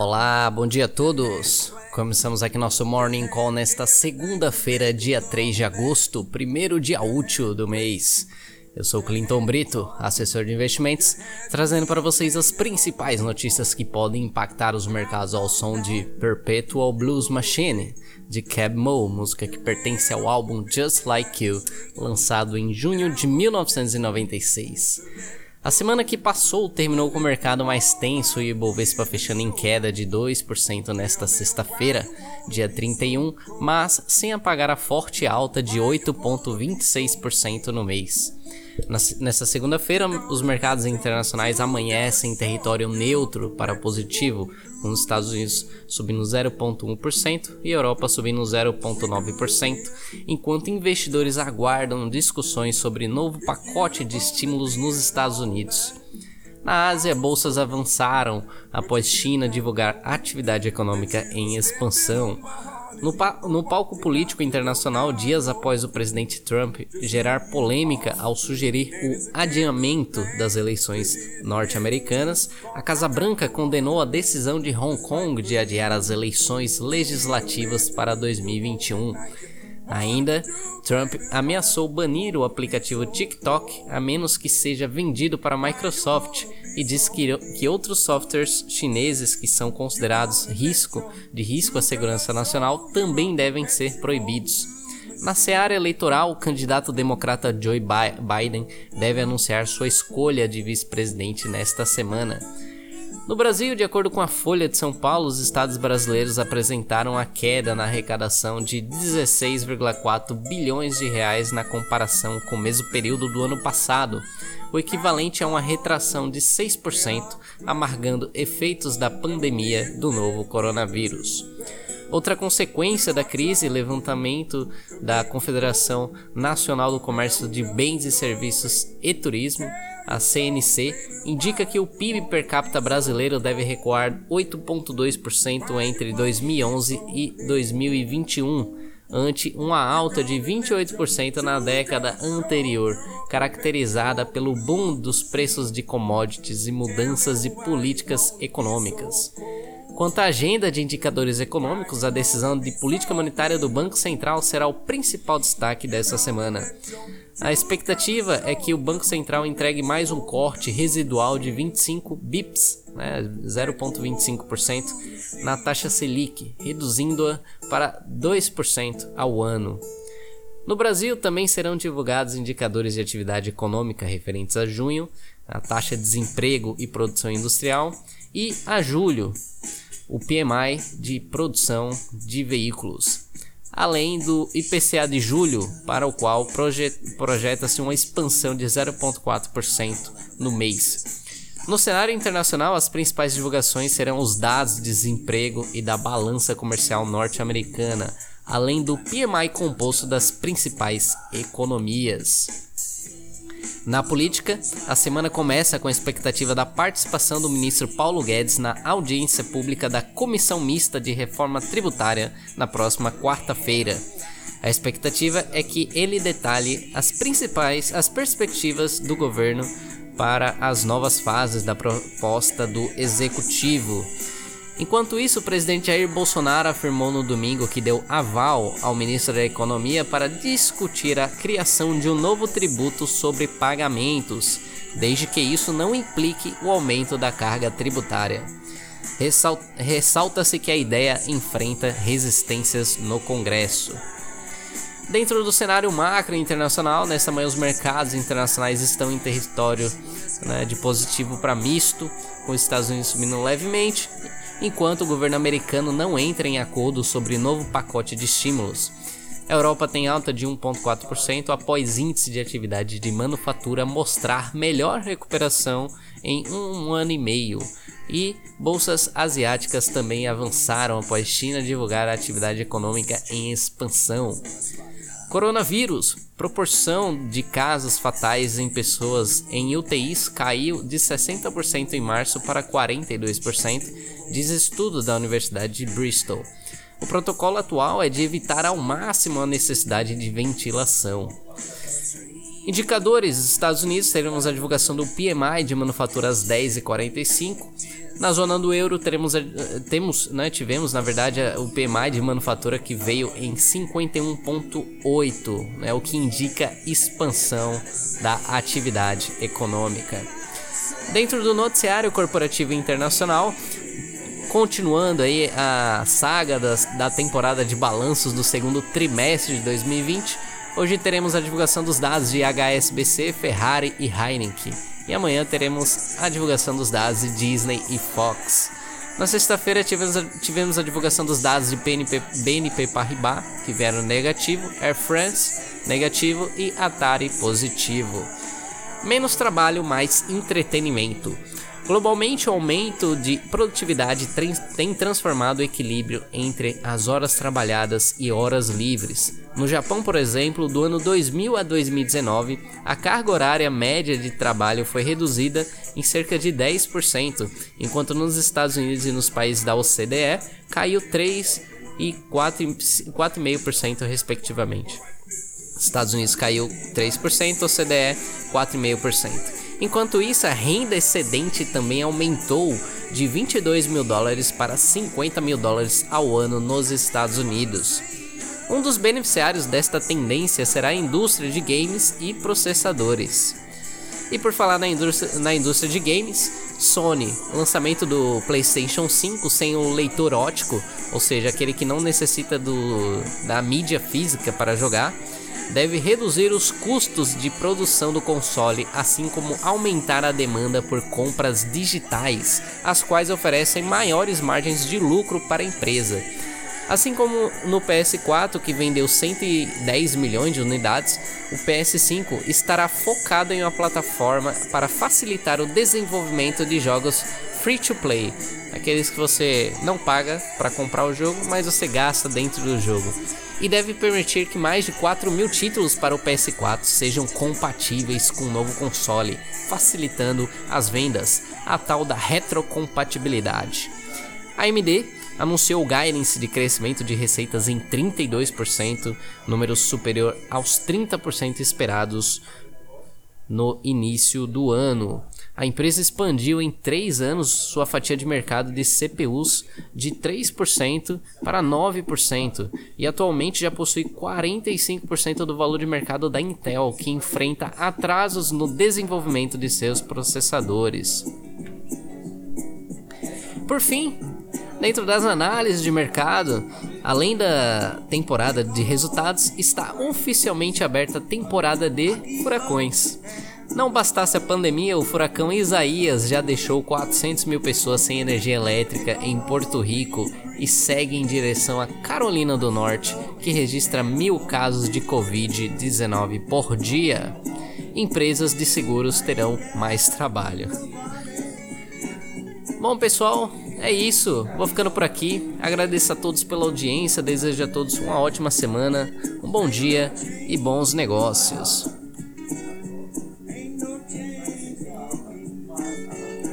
Olá, bom dia a todos. Começamos aqui nosso Morning Call nesta segunda-feira, dia 3 de agosto, primeiro dia útil do mês. Eu sou Clinton Brito, assessor de investimentos, trazendo para vocês as principais notícias que podem impactar os mercados ao som de Perpetual Blues Machine, de Cab Mo, música que pertence ao álbum Just Like You, lançado em junho de 1996. A semana que passou terminou com o mercado mais tenso e o Bovespa fechando em queda de 2% nesta sexta-feira, dia 31, mas sem apagar a forte alta de 8,26% no mês. Nessa segunda-feira, os mercados internacionais amanhecem em território neutro para positivo, com os Estados Unidos subindo 0,1% e Europa subindo 0,9%, enquanto investidores aguardam discussões sobre novo pacote de estímulos nos Estados Unidos. Na Ásia, bolsas avançaram após China divulgar atividade econômica em expansão. No, pa no, palco político internacional, dias após o presidente Trump gerar polêmica ao sugerir o adiamento das eleições norte-americanas, a Casa Branca condenou a decisão de Hong Kong de adiar as eleições legislativas para 2021. Ainda, Trump ameaçou banir o aplicativo TikTok a menos que seja vendido para a Microsoft e disse que, que outros softwares chineses que são considerados risco de risco à segurança nacional também devem ser proibidos. Na seara eleitoral, o candidato democrata Joe Biden deve anunciar sua escolha de vice-presidente nesta semana. No Brasil, de acordo com a Folha de São Paulo, os estados brasileiros apresentaram a queda na arrecadação de 16,4 bilhões de reais na comparação com o mesmo período do ano passado, o equivalente a uma retração de 6%, amargando efeitos da pandemia do novo coronavírus. Outra consequência da crise, levantamento da Confederação Nacional do Comércio de Bens e Serviços e Turismo, a CNC, indica que o PIB per capita brasileiro deve recuar 8,2% entre 2011 e 2021, ante uma alta de 28% na década anterior, caracterizada pelo boom dos preços de commodities e mudanças de políticas econômicas. Quanto à agenda de indicadores econômicos, a decisão de política monetária do Banco Central será o principal destaque dessa semana. A expectativa é que o Banco Central entregue mais um corte residual de 25 bips, né, 0,25%, na taxa Selic, reduzindo-a para 2% ao ano. No Brasil também serão divulgados indicadores de atividade econômica referentes a junho, a taxa de desemprego e produção industrial, e a julho, o PMI de produção de veículos, além do IPCA de julho, para o qual projeta-se uma expansão de 0,4% no mês. No cenário internacional, as principais divulgações serão os dados de desemprego e da balança comercial norte-americana, além do PMI composto das principais economias. Na política, a semana começa com a expectativa da participação do ministro Paulo Guedes na audiência pública da Comissão Mista de Reforma Tributária na próxima quarta-feira. A expectativa é que ele detalhe as principais as perspectivas do governo para as novas fases da proposta do executivo. Enquanto isso, o presidente Jair Bolsonaro afirmou no domingo que deu aval ao ministro da Economia para discutir a criação de um novo tributo sobre pagamentos, desde que isso não implique o aumento da carga tributária. Ressalta-se que a ideia enfrenta resistências no Congresso. Dentro do cenário macro internacional, nesta manhã os mercados internacionais estão em território né, de positivo para misto, com os Estados Unidos subindo levemente enquanto o governo americano não entra em acordo sobre novo pacote de estímulos. A Europa tem alta de 1,4% após índice de atividade de manufatura mostrar melhor recuperação em um ano e meio. E bolsas asiáticas também avançaram após China divulgar a atividade econômica em expansão. Coronavírus. Proporção de casos fatais em pessoas em UTIs caiu de 60% em março para 42%, diz estudo da Universidade de Bristol. O protocolo atual é de evitar ao máximo a necessidade de ventilação. Indicadores: Estados Unidos teremos a divulgação do PMI de manufatura às 10h45. Na zona do euro teremos, temos, né, tivemos na verdade o PMI de manufatura que veio em 51.8, né, o que indica expansão da atividade econômica. Dentro do noticiário corporativo internacional, continuando aí a saga das, da temporada de balanços do segundo trimestre de 2020, hoje teremos a divulgação dos dados de HSBC, Ferrari e Heineken. E amanhã teremos a divulgação dos dados de Disney e Fox. Na sexta-feira tivemos, a, tivemos a divulgação dos dados de BNP, BNP Paribas, que vieram negativo, Air France negativo e Atari positivo. Menos trabalho, mais entretenimento. Globalmente, o aumento de produtividade tem transformado o equilíbrio entre as horas trabalhadas e horas livres. No Japão, por exemplo, do ano 2000 a 2019, a carga horária média de trabalho foi reduzida em cerca de 10%, enquanto nos Estados Unidos e nos países da OCDE caiu 3 e 4,5% respectivamente. Estados Unidos caiu 3%, OCDE 4,5%. Enquanto isso, a renda excedente também aumentou de 22 mil dólares para 50 mil dólares ao ano nos Estados Unidos. Um dos beneficiários desta tendência será a indústria de games e processadores. E por falar na indústria, na indústria de games, Sony, lançamento do PlayStation 5 sem o leitor ótico, ou seja, aquele que não necessita do, da mídia física para jogar, deve reduzir os custos de produção do console, assim como aumentar a demanda por compras digitais, as quais oferecem maiores margens de lucro para a empresa. Assim como no PS4, que vendeu 110 milhões de unidades, o PS5 estará focado em uma plataforma para facilitar o desenvolvimento de jogos free to play, aqueles que você não paga para comprar o jogo, mas você gasta dentro do jogo e deve permitir que mais de 4 mil títulos para o PS4 sejam compatíveis com o novo console, facilitando as vendas, a tal da retrocompatibilidade. A AMD anunciou o guidance de crescimento de receitas em 32%, número superior aos 30% esperados no início do ano. A empresa expandiu em 3 anos sua fatia de mercado de CPUs de 3% para 9% e atualmente já possui 45% do valor de mercado da Intel, que enfrenta atrasos no desenvolvimento de seus processadores. Por fim, dentro das análises de mercado, além da temporada de resultados, está oficialmente aberta a temporada de furacões. Não bastasse a pandemia, o furacão Isaías já deixou 400 mil pessoas sem energia elétrica em Porto Rico e segue em direção à Carolina do Norte, que registra mil casos de Covid-19 por dia. Empresas de seguros terão mais trabalho. Bom, pessoal, é isso. Vou ficando por aqui. Agradeço a todos pela audiência. Desejo a todos uma ótima semana, um bom dia e bons negócios.